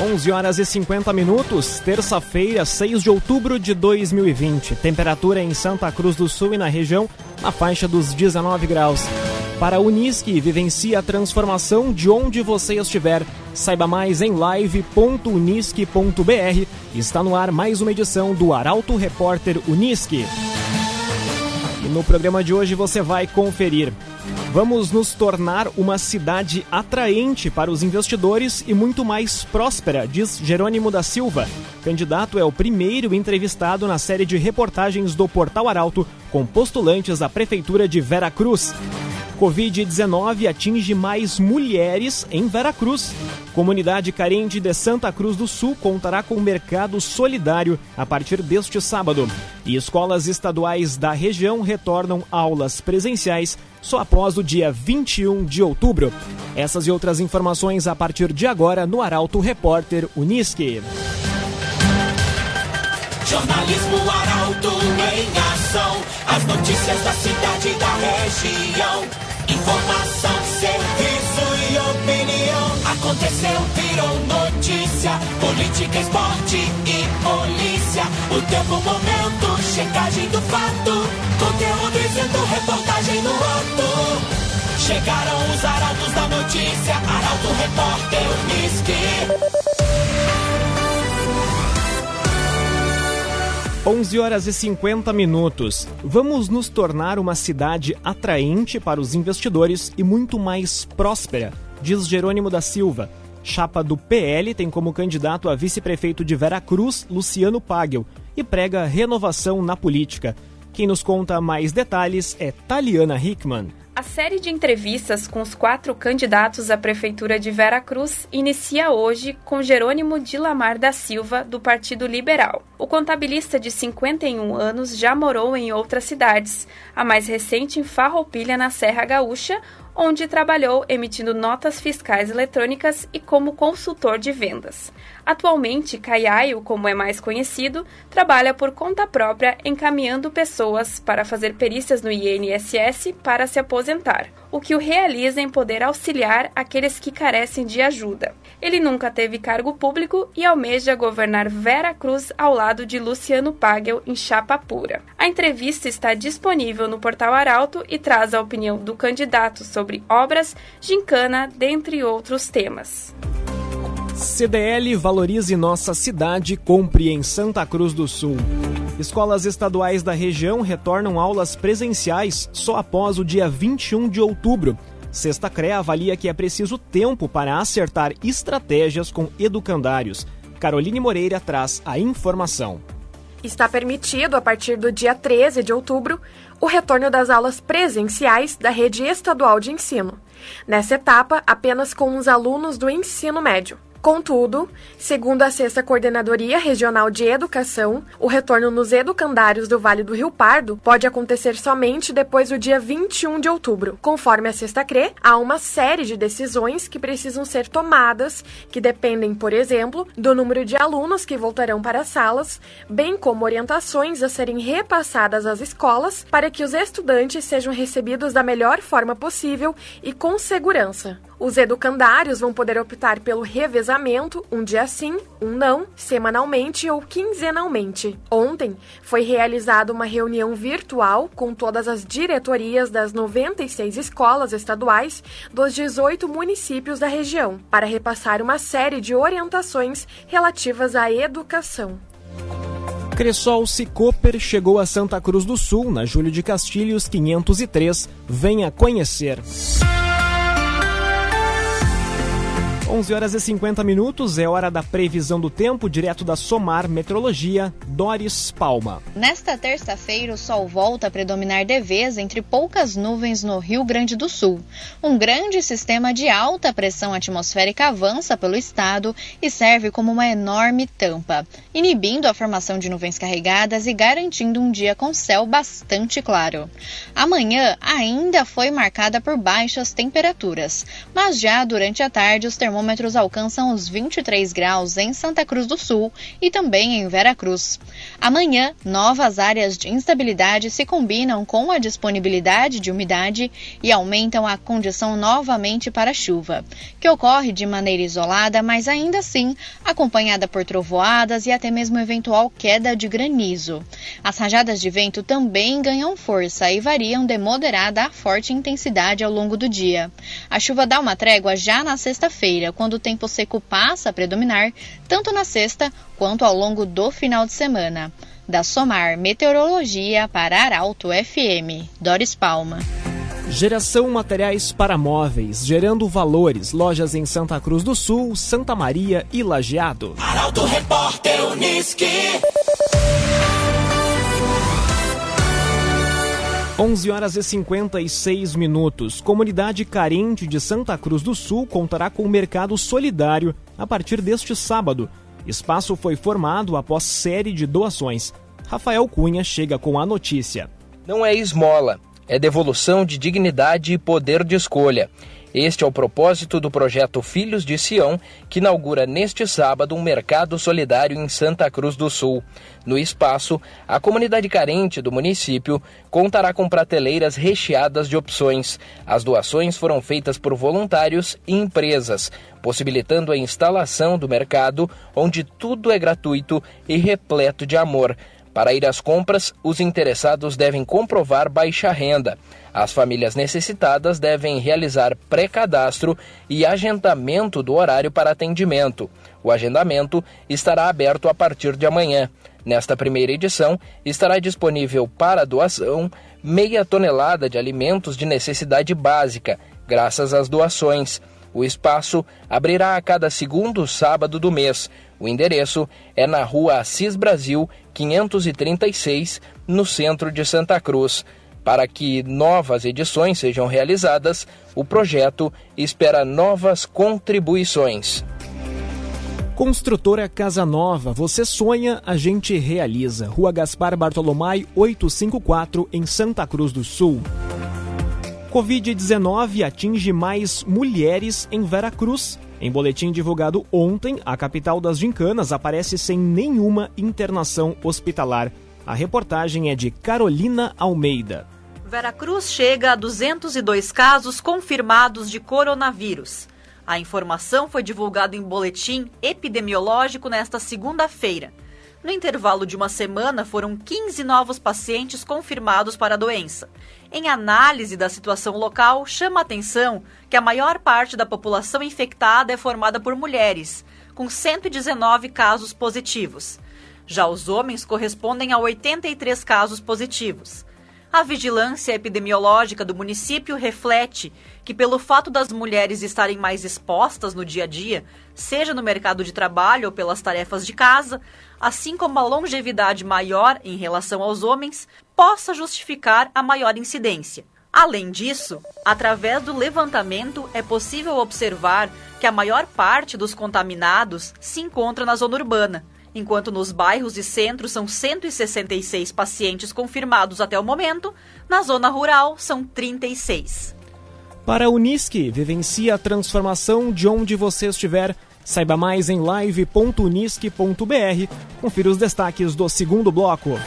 11 horas e 50 minutos, terça-feira, 6 de outubro de 2020. Temperatura em Santa Cruz do Sul e na região na faixa dos 19 graus. Para a Unisque, vivencie a transformação de onde você estiver. Saiba mais em live.unisque.br. Está no ar mais uma edição do Arauto Repórter Unisque. E no programa de hoje você vai conferir. Vamos nos tornar uma cidade atraente para os investidores e muito mais próspera, diz Jerônimo da Silva. Candidato é o primeiro entrevistado na série de reportagens do Portal Arauto com postulantes à Prefeitura de Vera Cruz. Covid-19 atinge mais mulheres em Veracruz. Comunidade carente de Santa Cruz do Sul contará com mercado solidário a partir deste sábado. E escolas estaduais da região retornam aulas presenciais só após o dia 21 de outubro. Essas e outras informações a partir de agora no Arauto Repórter Unisque. Jornalismo Arauto em ação. As notícias da cidade e da região. Informação, serviço e opinião. Aconteceu, virou notícia. Política, esporte e polícia. O tempo, momento, checagem do fato. Conteúdo dizendo, reportagem no ato. Chegaram os arautos da notícia. Arauto, repórter, Unisque. 11 horas e 50 minutos. Vamos nos tornar uma cidade atraente para os investidores e muito mais próspera, diz Jerônimo da Silva. Chapa do PL tem como candidato a vice-prefeito de Veracruz, Luciano Pagel, e prega renovação na política. Quem nos conta mais detalhes é Taliana Hickman. A série de entrevistas com os quatro candidatos à Prefeitura de Vera Cruz inicia hoje com Jerônimo de Lamar da Silva, do Partido Liberal. O contabilista de 51 anos já morou em outras cidades, a mais recente em Farroupilha, na Serra Gaúcha, onde trabalhou emitindo notas fiscais eletrônicas e como consultor de vendas. Atualmente, Caiaio, como é mais conhecido, trabalha por conta própria encaminhando pessoas para fazer perícias no INSS para se aposentar, o que o realiza em poder auxiliar aqueles que carecem de ajuda. Ele nunca teve cargo público e almeja governar Vera Cruz ao lado de Luciano Pagel em chapa pura. A entrevista está disponível no portal Arauto e traz a opinião do candidato sobre obras, gincana, dentre outros temas. CDL Valorize Nossa Cidade, compre em Santa Cruz do Sul. Escolas estaduais da região retornam aulas presenciais só após o dia 21 de outubro. Sexta CREA avalia que é preciso tempo para acertar estratégias com educandários. Caroline Moreira traz a informação. Está permitido, a partir do dia 13 de outubro, o retorno das aulas presenciais da rede estadual de ensino. Nessa etapa, apenas com os alunos do ensino médio. Contudo, segundo a Sexta Coordenadoria Regional de Educação, o retorno nos educandários do Vale do Rio Pardo pode acontecer somente depois do dia 21 de outubro. Conforme a Sexta CRE, há uma série de decisões que precisam ser tomadas, que dependem, por exemplo, do número de alunos que voltarão para as salas, bem como orientações a serem repassadas às escolas para que os estudantes sejam recebidos da melhor forma possível e com segurança. Os educandários vão poder optar pelo revezamento, um dia sim, um não, semanalmente ou quinzenalmente. Ontem foi realizada uma reunião virtual com todas as diretorias das 96 escolas estaduais dos 18 municípios da região, para repassar uma série de orientações relativas à educação. Cressol Cicoper chegou a Santa Cruz do Sul, na Júlio de Castilhos 503. Venha conhecer. 11 horas e 50 minutos, é hora da previsão do tempo, direto da Somar Metrologia, Doris Palma. Nesta terça-feira, o sol volta a predominar de vez entre poucas nuvens no Rio Grande do Sul. Um grande sistema de alta pressão atmosférica avança pelo estado e serve como uma enorme tampa, inibindo a formação de nuvens carregadas e garantindo um dia com céu bastante claro. Amanhã ainda foi marcada por baixas temperaturas, mas já durante a tarde os termômetros termômetros alcançam os 23 graus em Santa Cruz do Sul e também em Veracruz. Amanhã, novas áreas de instabilidade se combinam com a disponibilidade de umidade e aumentam a condição novamente para chuva, que ocorre de maneira isolada, mas ainda assim acompanhada por trovoadas e até mesmo eventual queda de granizo. As rajadas de vento também ganham força e variam de moderada a forte intensidade ao longo do dia. A chuva dá uma trégua já na sexta-feira, quando o tempo seco passa a predominar, tanto na sexta quanto ao longo do final de semana. Da Somar Meteorologia para Arauto FM, Doris Palma. Geração Materiais para Móveis, gerando valores. Lojas em Santa Cruz do Sul, Santa Maria e Lajeado. Arauto Repórter Uniski. 11 horas e 56 minutos. Comunidade carente de Santa Cruz do Sul contará com o mercado solidário a partir deste sábado. Espaço foi formado após série de doações. Rafael Cunha chega com a notícia. Não é esmola, é devolução de dignidade e poder de escolha. Este é o propósito do projeto Filhos de Sião, que inaugura neste sábado um mercado solidário em Santa Cruz do Sul. No espaço, a comunidade carente do município contará com prateleiras recheadas de opções. As doações foram feitas por voluntários e empresas, possibilitando a instalação do mercado onde tudo é gratuito e repleto de amor. Para ir às compras, os interessados devem comprovar baixa renda. As famílias necessitadas devem realizar pré-cadastro e agendamento do horário para atendimento. O agendamento estará aberto a partir de amanhã. Nesta primeira edição, estará disponível para doação meia tonelada de alimentos de necessidade básica, graças às doações. O espaço abrirá a cada segundo sábado do mês. O endereço é na rua Assis Brasil, 536, no centro de Santa Cruz. Para que novas edições sejam realizadas, o projeto espera novas contribuições. Construtora Casa Nova, você sonha, a gente realiza. Rua Gaspar Bartolomai, 854, em Santa Cruz do Sul. Covid-19 atinge mais mulheres em Veracruz. Em boletim divulgado ontem, a capital das gincanas aparece sem nenhuma internação hospitalar. A reportagem é de Carolina Almeida. Veracruz chega a 202 casos confirmados de coronavírus. A informação foi divulgada em boletim epidemiológico nesta segunda-feira. No intervalo de uma semana, foram 15 novos pacientes confirmados para a doença. Em análise da situação local, chama a atenção que a maior parte da população infectada é formada por mulheres, com 119 casos positivos. Já os homens correspondem a 83 casos positivos. A vigilância epidemiológica do município reflete que, pelo fato das mulheres estarem mais expostas no dia a dia, seja no mercado de trabalho ou pelas tarefas de casa, assim como a longevidade maior em relação aos homens, possa justificar a maior incidência. Além disso, através do levantamento é possível observar que a maior parte dos contaminados se encontra na zona urbana enquanto nos bairros e centros são 166 pacientes confirmados até o momento, na zona rural são 36. Para a Unisque, vivencie a transformação de onde você estiver. Saiba mais em live.unisque.br. Confira os destaques do segundo bloco.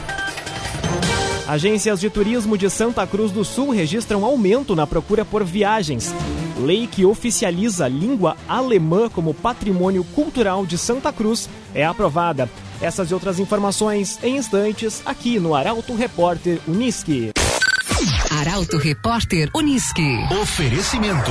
Agências de turismo de Santa Cruz do Sul registram aumento na procura por viagens. Lei que oficializa a língua alemã como patrimônio cultural de Santa Cruz é aprovada. Essas e outras informações em instantes aqui no Arauto Repórter Uniski. Arauto Repórter Uniski. Oferecimento.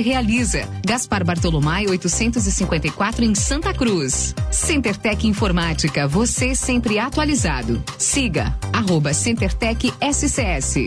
realiza. Gaspar Bartolomai 854 em Santa Cruz. CenterTech Informática. Você sempre atualizado. Siga arroba CenterTech SCS.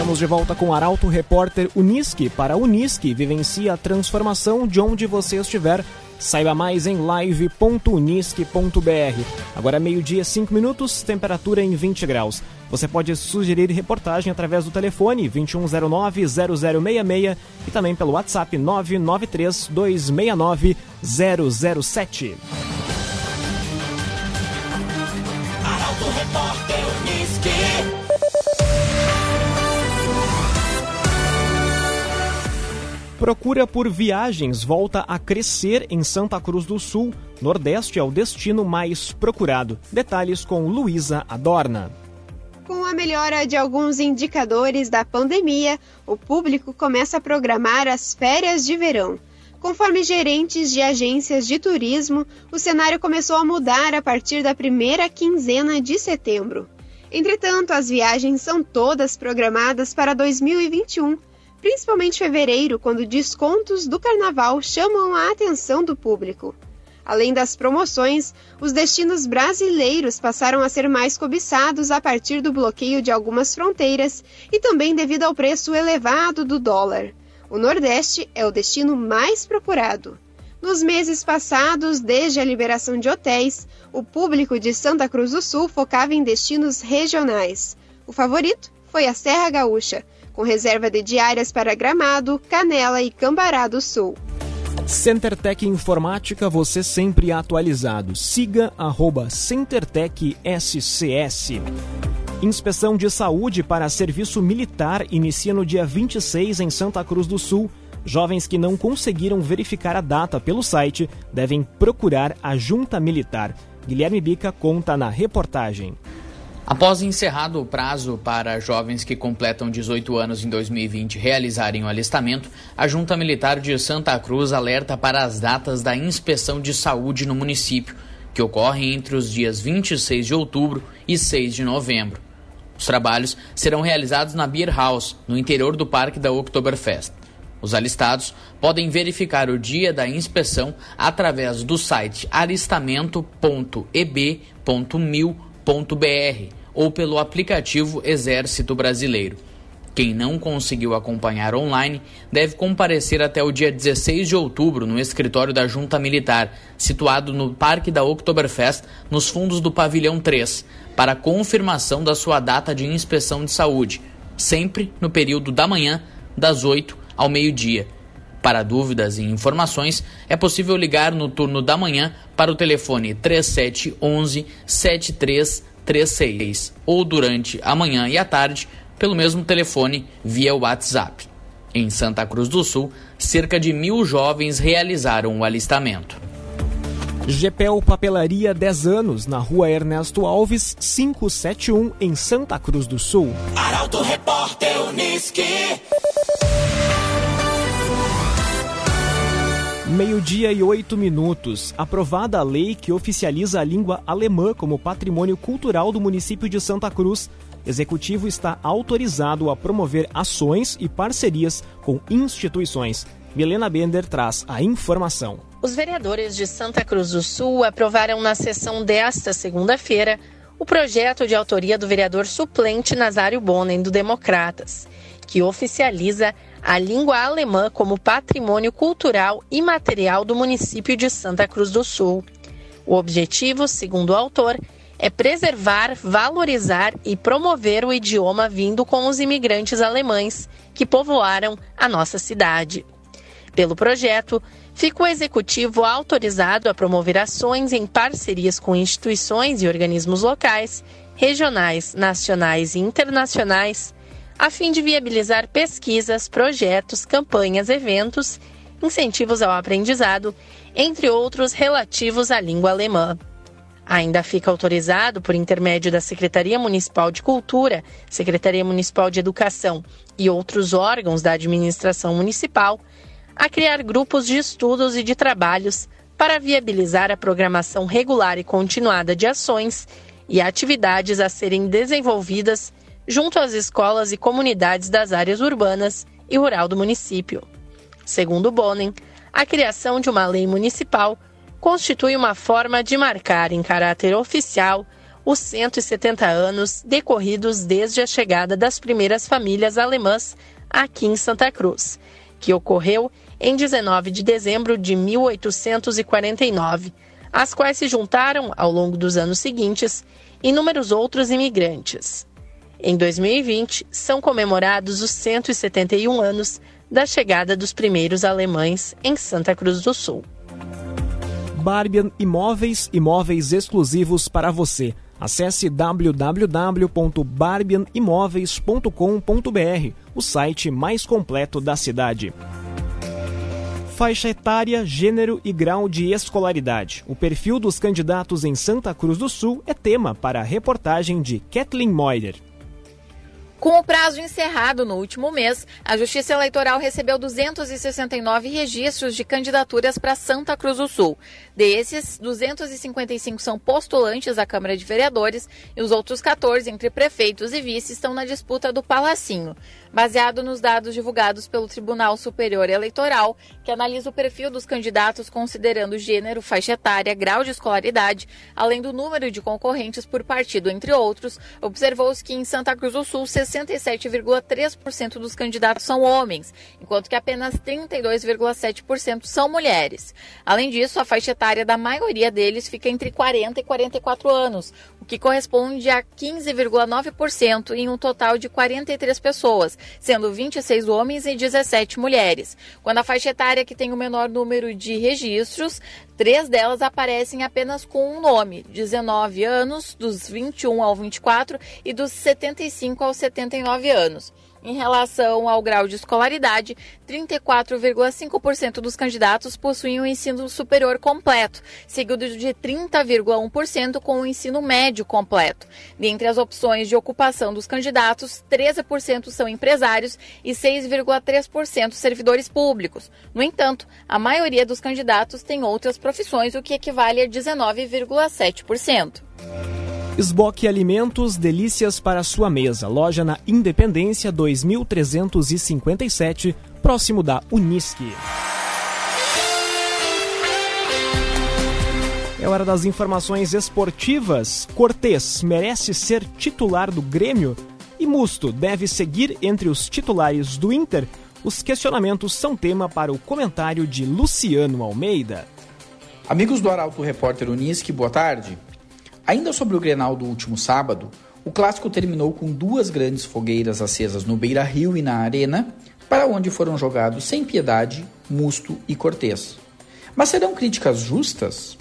Estamos de volta com Arauto Repórter Unisque. Para Unisque, vivencie a transformação de onde você estiver. Saiba mais em live.unisque.br. Agora meio-dia, 5 minutos, temperatura em 20 graus. Você pode sugerir reportagem através do telefone 2109-0066 e também pelo WhatsApp 993-269-007. Arauto Repórter Unisque. Procura por viagens volta a crescer em Santa Cruz do Sul. Nordeste é o destino mais procurado. Detalhes com Luísa Adorna. Com a melhora de alguns indicadores da pandemia, o público começa a programar as férias de verão. Conforme gerentes de agências de turismo, o cenário começou a mudar a partir da primeira quinzena de setembro. Entretanto, as viagens são todas programadas para 2021, principalmente fevereiro, quando descontos do carnaval chamam a atenção do público. Além das promoções, os destinos brasileiros passaram a ser mais cobiçados a partir do bloqueio de algumas fronteiras e também devido ao preço elevado do dólar. O Nordeste é o destino mais procurado. Nos meses passados, desde a liberação de hotéis, o público de Santa Cruz do Sul focava em destinos regionais. O favorito foi a Serra Gaúcha, com reserva de diárias para Gramado, Canela e Cambará do Sul. CenterTech Informática, você sempre atualizado. Siga arroba CenterTech SCS. Inspeção de saúde para serviço militar inicia no dia 26 em Santa Cruz do Sul. Jovens que não conseguiram verificar a data pelo site devem procurar a Junta Militar. Guilherme Bica conta na reportagem. Após encerrado o prazo para jovens que completam 18 anos em 2020 realizarem o alistamento, a Junta Militar de Santa Cruz alerta para as datas da inspeção de saúde no município, que ocorrem entre os dias 26 de outubro e 6 de novembro. Os trabalhos serão realizados na Beer House, no interior do Parque da Oktoberfest. Os alistados podem verificar o dia da inspeção através do site alistamento.eb.mil.br ou pelo aplicativo Exército Brasileiro. Quem não conseguiu acompanhar online deve comparecer até o dia 16 de outubro no escritório da Junta Militar, situado no Parque da Oktoberfest, nos fundos do Pavilhão 3, para confirmação da sua data de inspeção de saúde, sempre no período da manhã, das 8 ao meio-dia. Para dúvidas e informações, é possível ligar no turno da manhã para o telefone 3711 7336 ou durante a manhã e a tarde pelo mesmo telefone via WhatsApp. Em Santa Cruz do Sul, cerca de mil jovens realizaram o alistamento. GPEL Papelaria 10 anos, na rua Ernesto Alves, 571, em Santa Cruz do Sul. Arauto Repórter Unisque. Meio-dia e oito minutos. Aprovada a lei que oficializa a língua alemã como patrimônio cultural do município de Santa Cruz. Executivo está autorizado a promover ações e parcerias com instituições. Milena Bender traz a informação. Os vereadores de Santa Cruz do Sul aprovaram na sessão desta segunda-feira o projeto de autoria do vereador suplente Nazário Bonen, do Democratas, que oficializa a língua alemã como patrimônio cultural e material do município de Santa Cruz do Sul. O objetivo, segundo o autor, é preservar, valorizar e promover o idioma vindo com os imigrantes alemães que povoaram a nossa cidade. Pelo projeto, fica o executivo autorizado a promover ações em parcerias com instituições e organismos locais, regionais, nacionais e internacionais, a fim de viabilizar pesquisas, projetos, campanhas, eventos, incentivos ao aprendizado, entre outros relativos à língua alemã. Ainda fica autorizado, por intermédio da Secretaria Municipal de Cultura, Secretaria Municipal de Educação e outros órgãos da administração municipal, a criar grupos de estudos e de trabalhos para viabilizar a programação regular e continuada de ações e atividades a serem desenvolvidas junto às escolas e comunidades das áreas urbanas e rural do município. Segundo Bonen, a criação de uma lei municipal constitui uma forma de marcar em caráter oficial os 170 anos decorridos desde a chegada das primeiras famílias alemãs aqui em Santa Cruz, que ocorreu em 19 de dezembro de 1849, às quais se juntaram, ao longo dos anos seguintes, inúmeros outros imigrantes. Em 2020, são comemorados os 171 anos da chegada dos primeiros alemães em Santa Cruz do Sul. Barbian Imóveis, imóveis exclusivos para você. Acesse www.barbianimoveis.com.br, o site mais completo da cidade. Faixa etária, gênero e grau de escolaridade. O perfil dos candidatos em Santa Cruz do Sul é tema para a reportagem de Kathleen Moider. Com o prazo encerrado no último mês, a Justiça Eleitoral recebeu 269 registros de candidaturas para Santa Cruz do Sul. Desses, 255 são postulantes à Câmara de Vereadores e os outros 14, entre prefeitos e vice, estão na disputa do Palacinho. Baseado nos dados divulgados pelo Tribunal Superior Eleitoral, que analisa o perfil dos candidatos considerando gênero, faixa etária, grau de escolaridade, além do número de concorrentes por partido, entre outros, observou-se que em Santa Cruz do Sul, 67,3% dos candidatos são homens, enquanto que apenas 32,7% são mulheres. Além disso, a faixa etária da maioria deles fica entre 40 e 44 anos, que corresponde a 15,9% em um total de 43 pessoas, sendo 26 homens e 17 mulheres. Quando a faixa etária que tem o menor número de registros, três delas aparecem apenas com um nome: 19 anos, dos 21 ao 24 e dos 75 aos 79 anos. Em relação ao grau de escolaridade, 34,5% dos candidatos possuem o ensino superior completo, seguido de 30,1% com o ensino médio completo. Dentre as opções de ocupação dos candidatos, 13% são empresários e 6,3% servidores públicos. No entanto, a maioria dos candidatos tem outras profissões, o que equivale a 19,7%. Esboque Alimentos, delícias para sua mesa. Loja na Independência 2357, próximo da Unisque. É hora das informações esportivas. Cortez merece ser titular do Grêmio e Musto deve seguir entre os titulares do Inter. Os questionamentos são tema para o comentário de Luciano Almeida. Amigos do Arauto Repórter Unisque, boa tarde. Ainda sobre o Grenal do último sábado, o clássico terminou com duas grandes fogueiras acesas no Beira Rio e na Arena, para onde foram jogados sem piedade Musto e Cortez. Mas serão críticas justas?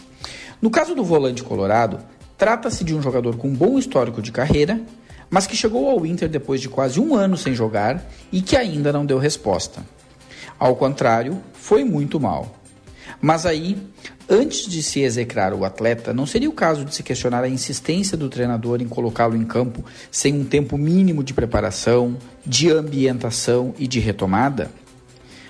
No caso do volante colorado, trata-se de um jogador com bom histórico de carreira, mas que chegou ao Inter depois de quase um ano sem jogar e que ainda não deu resposta. Ao contrário, foi muito mal. Mas aí, antes de se execrar o atleta, não seria o caso de se questionar a insistência do treinador em colocá-lo em campo sem um tempo mínimo de preparação, de ambientação e de retomada?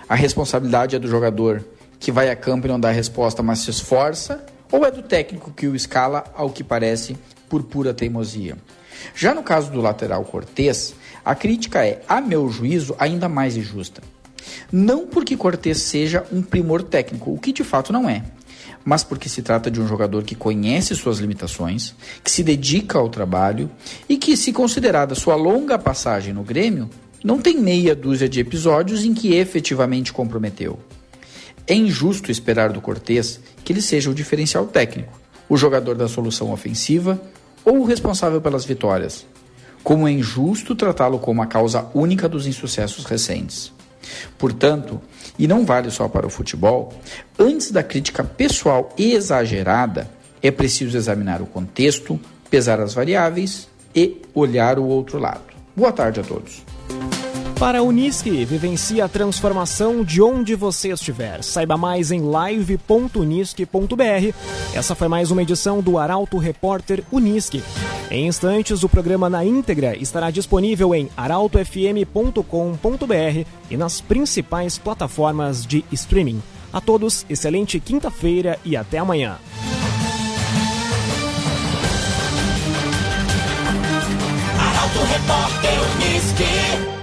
A responsabilidade é do jogador que vai a campo e não dá resposta, mas se esforça, ou é do técnico que o escala, ao que parece, por pura teimosia? Já no caso do lateral Cortez, a crítica é, a meu juízo, ainda mais injusta. Não porque Cortez seja um primor técnico, o que de fato não é, mas porque se trata de um jogador que conhece suas limitações, que se dedica ao trabalho e que, se considerada sua longa passagem no Grêmio, não tem meia dúzia de episódios em que efetivamente comprometeu. É injusto esperar do Cortez que ele seja o diferencial técnico, o jogador da solução ofensiva ou o responsável pelas vitórias, como é injusto tratá-lo como a causa única dos insucessos recentes. Portanto, e não vale só para o futebol, antes da crítica pessoal exagerada, é preciso examinar o contexto, pesar as variáveis e olhar o outro lado. Boa tarde a todos. Para a Unisque, vivencie a transformação de onde você estiver. Saiba mais em live.unisque.br. Essa foi mais uma edição do Arauto Repórter Unisque. Em instantes, o programa na íntegra estará disponível em arautofm.com.br e nas principais plataformas de streaming. A todos, excelente quinta-feira e até amanhã. Arauto Repórter Unisque.